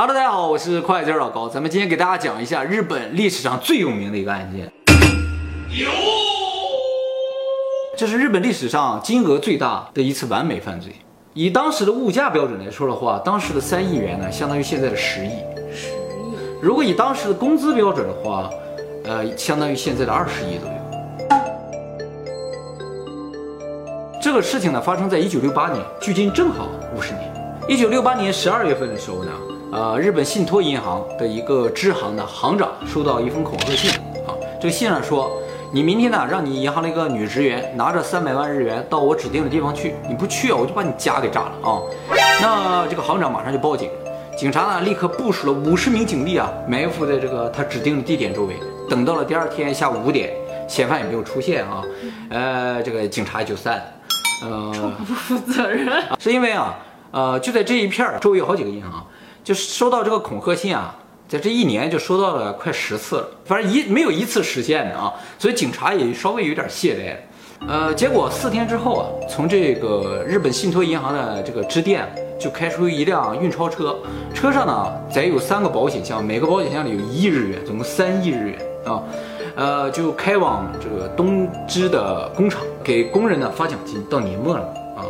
Hello，大家好，我是快字老高，咱们今天给大家讲一下日本历史上最有名的一个案件。有，这是日本历史上金额最大的一次完美犯罪。以当时的物价标准来说的话，当时的三亿元呢，相当于现在的十亿。十亿。如果以当时的工资标准的话，呃，相当于现在的二十亿左右。这个事情呢，发生在一九六八年，距今正好五十年。一九六八年十二月份的时候呢，呃，日本信托银行的一个支行的行长收到一封恐吓信啊。这个信上说，你明天呢，让你银行的一个女职员拿着三百万日元到我指定的地方去，你不去啊，我就把你家给炸了啊。那这个行长马上就报警，警察呢立刻部署了五十名警力啊，埋伏在这个他指定的地点周围。等到了第二天下午五点，嫌犯也没有出现啊，呃，这个警察就散了。呃，不负责任，是因为啊，呃，就在这一片儿周围有好几个银行，就收到这个恐吓信啊，在这一年就收到了快十次了，反正一没有一次实现的啊，所以警察也稍微有点懈怠。呃，结果四天之后啊，从这个日本信托银行的这个支店就开出一辆运钞车，车上呢载有三个保险箱，每个保险箱里有一亿日元，总共三亿日元啊。呃，就开往这个东芝的工厂，给工人呢发奖金。到年末了啊，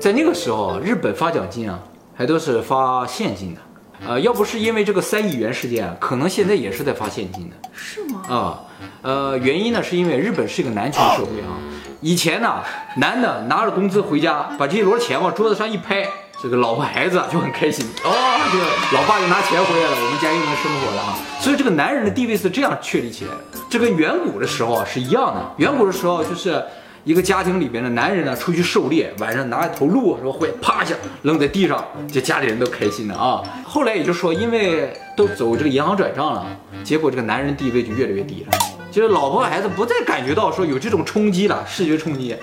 在那个时候，日本发奖金啊，还都是发现金的。呃，要不是因为这个三亿元事件，可能现在也是在发现金的。是吗？啊，呃，原因呢，是因为日本是一个男权社会啊。以前呢，男的拿着工资回家，把这一摞钱往桌子上一拍。这个老婆孩子就很开心哦，这个老爸又拿钱回来了，我们家又能生活了啊！所以这个男人的地位是这样确立起来的，这跟远古的时候啊是一样的。远古的时候就是一个家庭里边的男人呢出去狩猎，晚上拿一头鹿说会啪一下扔在地上，这家里人都开心的啊。后来也就说，因为都走这个银行转账了，结果这个男人地位就越来越低了，就是老婆孩子不再感觉到说有这种冲击了，视觉冲击。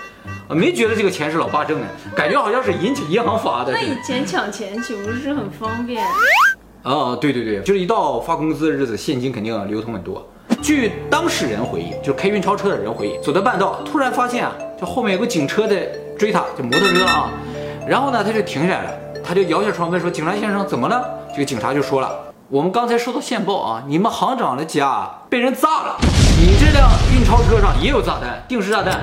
啊，没觉得这个钱是老爸挣的，感觉好像是银银行发的。那以前抢钱岂不是很方便？啊，对对对，就是一到发工资的日子，现金肯定流通很多。据当事人回忆，就是开运钞车的人回忆，走到半道，突然发现啊，就后面有个警车在追他，就摩托车啊。然后呢，他就停下来了，他就摇下窗问说：“警察先生，怎么了？”这个警察就说了：“我们刚才收到线报啊，你们行长的家被人炸了，你这辆运钞车上也有炸弹，定时炸弹。”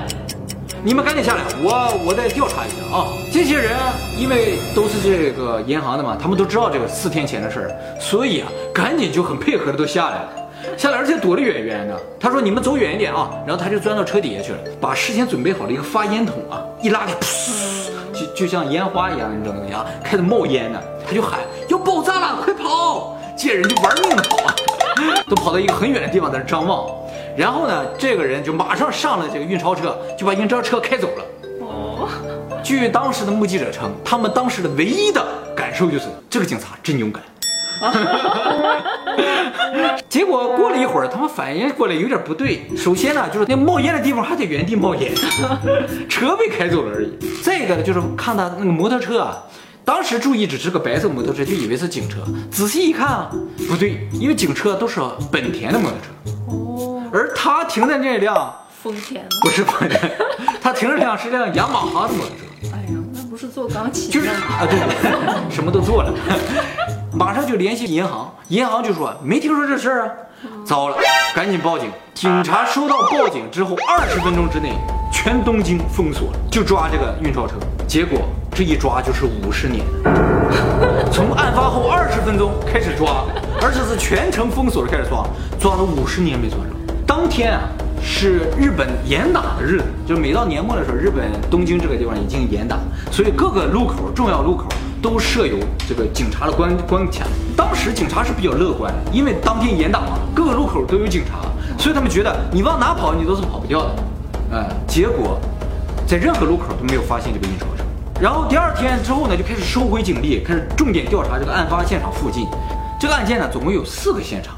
你们赶紧下来，我我再调查一下啊！这些人因为都是这个银行的嘛，他们都知道这个四天前的事儿，所以啊，赶紧就很配合的都下来了，下来而且躲得远远的。他说：“你们走远一点啊！”然后他就钻到车底下去了，把事先准备好了一个发烟筒啊，一拉开，噗，就就像烟花一样，你知道吗？啊，开始冒烟呢，他就喊：“要爆炸了，快跑！”这些人就玩命的跑啊，都跑到一个很远的地方在那张望。然后呢，这个人就马上上了这个运钞车，就把运钞车开走了。哦，据当时的目击者称，他们当时的唯一的感受就是这个警察真勇敢。结果过了一会儿，他们反应过来有点不对。首先呢，就是那冒烟的地方还在原地冒烟，车被开走了而已。再一个呢，就是看他那个摩托车啊，当时注意只是个白色摩托车，就以为是警车。仔细一看啊，不对，因为警车都是本田的摩托车。哦而他停的那辆丰田不是丰田，他停着辆是辆雅马哈的摩托车。哎呀，那不是做钢琴就是啊，对，什么都做了，马上就联系银行，银行就说没听说这事儿啊，糟了，赶紧报警。警察收到报警之后，二十分钟之内，全东京封锁了，就抓这个运钞车。结果这一抓就是五十年，从案发后二十分钟开始抓，而且是全城封锁的开始抓，抓了五十年没抓着。当天啊，是日本严打的日子，就是每到年末的时候，日本东京这个地方已经严打，所以各个路口、重要路口都设有这个警察的关关卡。当时警察是比较乐观的，因为当天严打嘛，各个路口都有警察，所以他们觉得你往哪跑，你都是跑不掉的。哎，结果在任何路口都没有发现这个印钞车。然后第二天之后呢，就开始收回警力，开始重点调查这个案发现场附近。这个案件呢，总共有四个现场。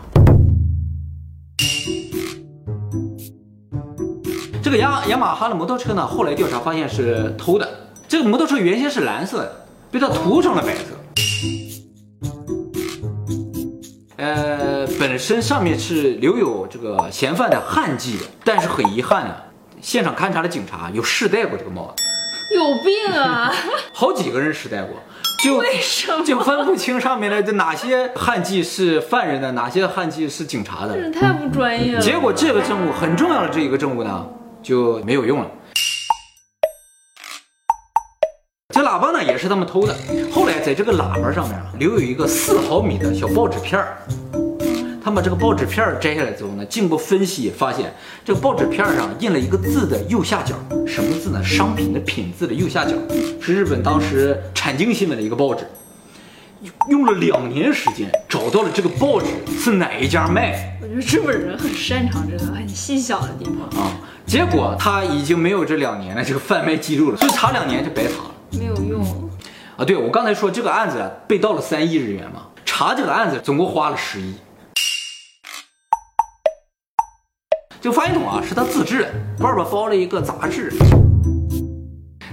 个雅雅马哈的摩托车呢，后来调查发现是偷的。这个摩托车原先是蓝色的，被他涂成了白色。呃，本身上面是留有这个嫌犯的汗迹的，但是很遗憾啊，现场勘查的警察有试戴过这个帽子。有病啊！好几个人试戴过，就为什么就分不清上面的这哪些汗迹是犯人的，哪些汗迹是警察的。这太不专业了。结果这个证物很重要的这一个证物呢就没有用了。这喇叭呢也是他们偷的，后来在这个喇叭上面啊留有一个四毫米的小报纸片儿。他把这个报纸片儿摘下来之后呢，经过分析发现，这个报纸片儿上印了一个字的右下角，什么字呢？商品的品字的右下角，是日本当时产经新闻的一个报纸。用了两年时间找到了这个报纸是哪一家卖的我觉得日本人很擅长这个很细小的地方，啊，结果他已经没有这两年的这个贩卖记录了，所以查两年就白查了。没有用。啊，对我刚才说这个案子啊被盗了三亿日元嘛，查这个案子总共花了十亿。这个发现筒啊是他自制的，外边包了一个杂志。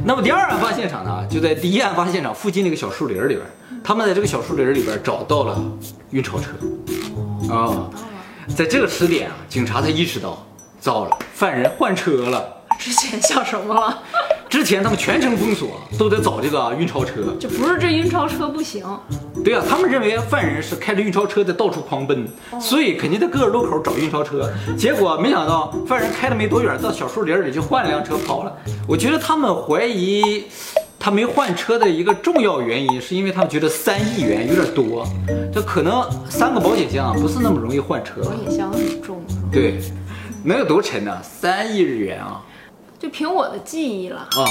那么第二案发现场呢，就在第一案发现场附近那个小树林里边，他们在这个小树林里边找到了运钞车。啊、在这个时点啊，警察才意识到，糟了，犯人换车了。之前想什么了？之前他们全程封锁，都得找这个运钞车。就不是这运钞车不行，对啊，他们认为犯人是开着运钞车在到处狂奔，所以肯定在各个路口找运钞车。结果没想到犯人开了没多远，到小树林里就换了辆车跑了。我觉得他们怀疑他没换车的一个重要原因，是因为他们觉得三亿元有点多，这可能三个保险箱啊不是那么容易换车。保险箱很重。对，能有多沉呢？三亿日元啊！就凭我的记忆了，啊，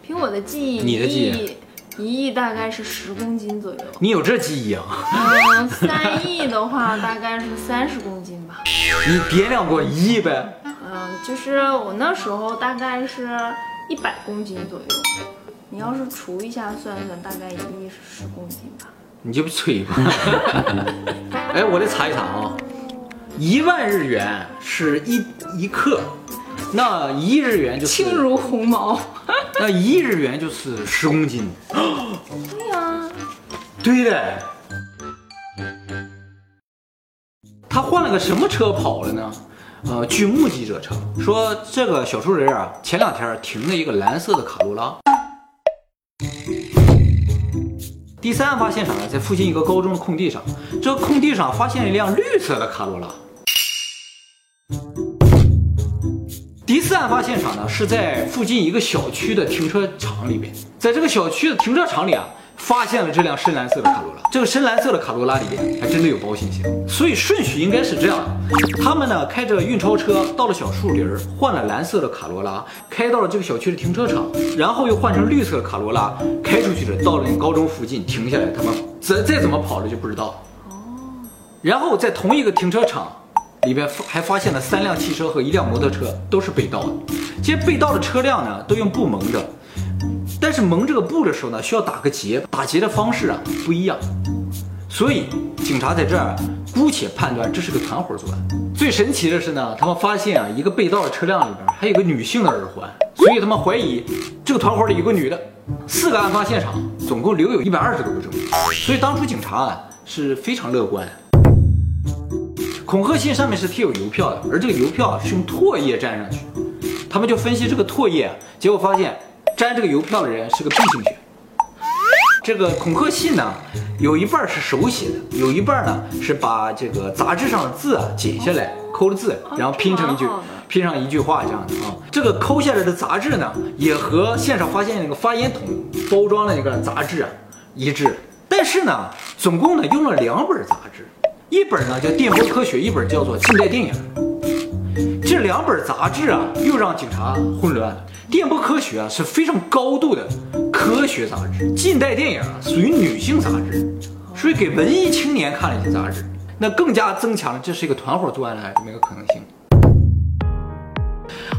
凭我的记忆，你的记忆一亿大概是十公斤左右。你有这记忆啊？嗯，三亿的话大概是三十公斤吧。你掂量过一亿呗？嗯，就是我那时候大概是一百公斤左右。你要是除一下算算，大概一亿是十公斤吧。你就吹吧。哎，我来查一查啊，一万日元是一一克，那一亿日元就是轻如鸿毛。那一亿日元就是十公斤。对呀、对的。他换了个什么车跑了呢？呃，据目击者称，说这个小树人啊，前两天停了一个蓝色的卡罗拉。第三案发现场呢，在附近一个高中的空地上，这个空地上发现了一辆绿色的卡罗拉。案发现场呢，是在附近一个小区的停车场里边，在这个小区的停车场里啊，发现了这辆深蓝色的卡罗拉。这个深蓝色的卡罗拉里边还真的有保险箱，所以顺序应该是这样的：他们呢开着运钞车到了小树林，换了蓝色的卡罗拉，开到了这个小区的停车场，然后又换成绿色的卡罗拉开出去了，到了那个高中附近停下来，他们再再怎么跑了就不知道哦。然后在同一个停车场里边还发现了三辆汽车和一辆摩托车，都是被盗的。这些被盗的车辆呢，都用布蒙着，但是蒙这个布的时候呢，需要打个结，打结的方式啊不一样。所以警察在这儿姑且判断这是个团伙作案。最神奇的是呢，他们发现啊一个被盗的车辆里边还有个女性的耳环，所以他们怀疑这个团伙里有个女的。四个案发现场总共留有一百二十多个证据，所以当初警察啊是非常乐观。恐吓信上面是贴有邮票的，而这个邮票啊是用唾液粘上去。他们就分析这个唾液啊，结果发现粘这个邮票的人是个 B 型血。这个恐吓信呢，有一半是手写的，有一半呢是把这个杂志上的字啊剪下来，抠了字，然后拼成一句拼上一句话这样的啊。这个抠下来的杂志呢，也和现场发现那个发烟筒包装的那个杂志啊一致。但是呢，总共呢用了两本杂志，一本呢叫《电波科学》，一本叫做《近代电影》。这两本杂志啊，又让警察混乱。电波科学啊是非常高度的科学杂志，近代电影啊属于女性杂志，属于给文艺青年看的一些杂志，那更加增强了这是一个团伙作案的这么一个可能性。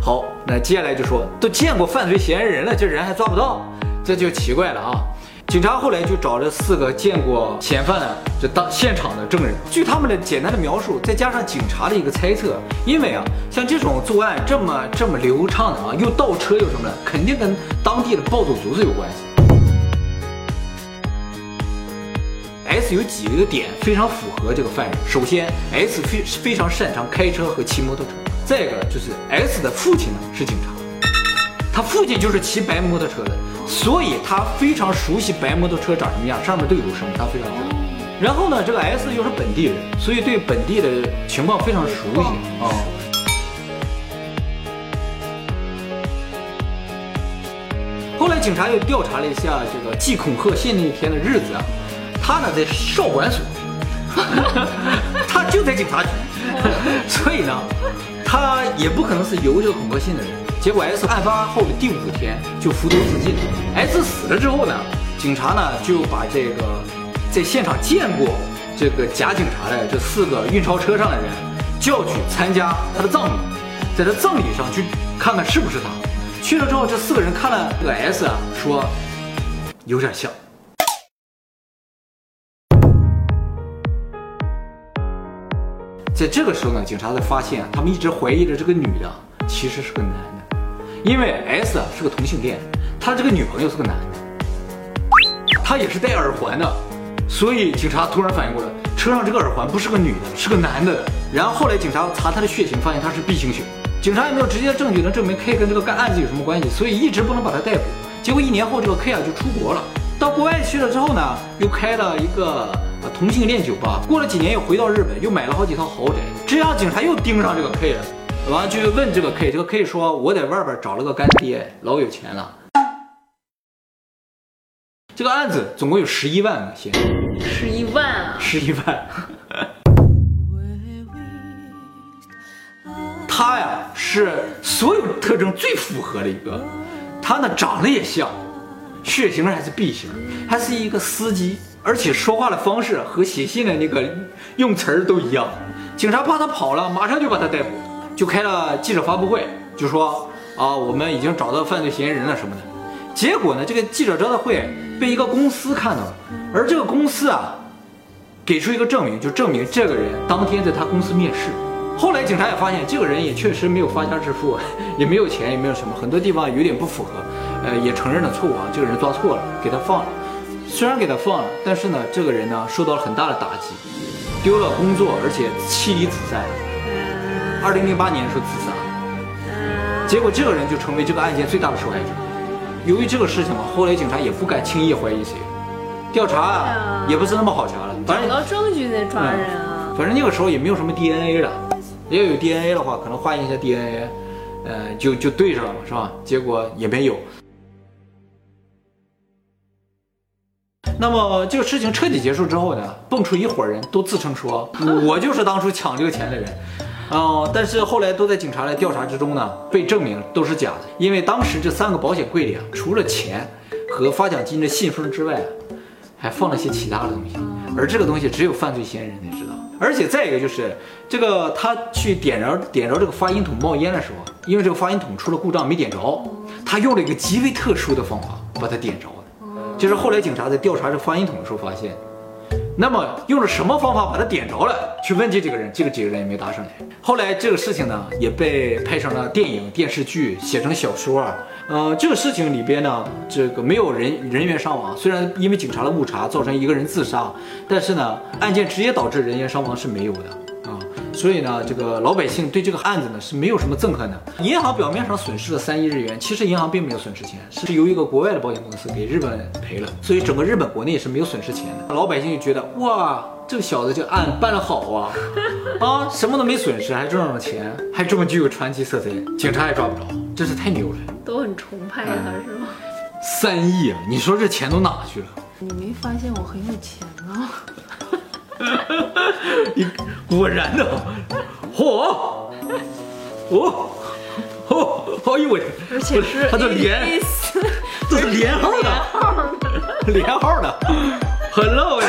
好，那接下来就说都见过犯罪嫌疑人了，这人还抓不到，这就奇怪了啊。警察后来就找这四个见过嫌犯的这当现场的证人，据他们的简单的描述，再加上警察的一个猜测，因为啊，像这种作案这么这么流畅的啊，又倒车又什么的，肯定跟当地的暴走族是有关系。S 有几个点非常符合这个犯人。首先，S 非非常擅长开车和骑摩托车。再一个就是 S 的父亲呢是警察，他父亲就是骑白摩托车的，所以他非常熟悉白摩托车长什么样，上面都有什么，他非常知道。然后呢，这个 S 又是本地人，所以对本地的情况非常熟悉啊。后来警察又调查了一下这个寄恐吓信那一天的日子啊，他呢在少管所，他就在警察局，所以呢，他也不可能是邮这个恐吓信的人。结果 S 案发后的第五天就服毒自尽。S 死了之后呢，警察呢就把这个在现场见过这个假警察的这四个运钞车上的人叫去参加他的葬礼，在他葬礼上去看看是不是他。去了之后，这四个人看了这个 S 啊，说有点像。在这个时候呢，警察才发现，他们一直怀疑的这个女的其实是个男的，因为 S 啊是个同性恋，他这个女朋友是个男的，他也是戴耳环的，所以警察突然反应过来，车上这个耳环不是个女的，是个男的。然后后来警察查他的血型，发现他是 B 型血。警察也没有直接证据能证明 K 跟这个干案子有什么关系，所以一直不能把他逮捕。结果一年后，这个 K 啊就出国了，到国外去了之后呢，又开了一个同性恋酒吧。过了几年又回到日本，又买了好几套豪宅。这样警察又盯上这个 K 了，完了就问这个 K，这个 K 说我在外边找了个干爹，老有钱了。这个案子总共有十一万个嫌疑人，十一万啊！十一万。他呀是所有特征最符合的一个，他呢长得也像，血型还是 B 型，还是一个司机，而且说话的方式和写信的那个用词儿都一样。警察怕他跑了，马上就把他逮捕，就开了记者发布会，就说啊我们已经找到犯罪嫌疑人了什么的。结果呢这个记者招待会被一个公司看到了，而这个公司啊给出一个证明，就证明这个人当天在他公司面试。后来警察也发现，这个人也确实没有发家致富，也没有钱，也没有什么，很多地方有点不符合，呃，也承认了错误啊，这个人抓错了，给他放了。虽然给他放了，但是呢，这个人呢受到了很大的打击，丢了工作，而且妻离子散。二零零八年的时候自杀，结果这个人就成为这个案件最大的受害者。由于这个事情嘛，后来警察也不敢轻易怀疑谁，调查啊也不是那么好查了，反找正到证据再抓人啊！反正那个时候也没有什么 DNA 了，要有 DNA 的话，可能化验一下 DNA，呃，就就对上了嘛，是吧？结果也没有。那么这个事情彻底结束之后呢，蹦出一伙人都自称说，我就是当初抢这个钱的人，哦、但是后来都在警察的调查之中呢，被证明都是假的，因为当时这三个保险柜里啊，除了钱和发奖金的信封之外，还放了些其他的东西，而这个东西只有犯罪嫌疑人才知道。而且再一个就是，这个他去点着点着这个发音筒冒烟的时候，因为这个发音筒出了故障没点着，他用了一个极为特殊的方法把它点着的。就是后来警察在调查这发音筒的时候发现，那么用了什么方法把它点着了？去问这几个人，这个几个人也没答上来。后来这个事情呢，也被拍成了电影、电视剧，写成小说。呃，这个事情里边呢，这个没有人人员伤亡，虽然因为警察的误查造成一个人自杀，但是呢，案件直接导致人员伤亡是没有的。所以呢，这个老百姓对这个案子呢是没有什么憎恨的。银行表面上损失了三亿日元，其实银行并没有损失钱，是由一个国外的保险公司给日本赔了，所以整个日本国内是没有损失钱的。老百姓就觉得哇，这个小子这个案办得好啊，啊，什么都没损失，还挣着了钱，还这么具有传奇色彩，警察也抓不着，真是太牛了。都很崇拜他是吗？三亿啊！你说这钱都哪去了？你没发现我很有钱吗？你果然的，嚯，哦，哦，哎呦我天！而且是他这连这是连号连的，号的。连号的，很漏呀！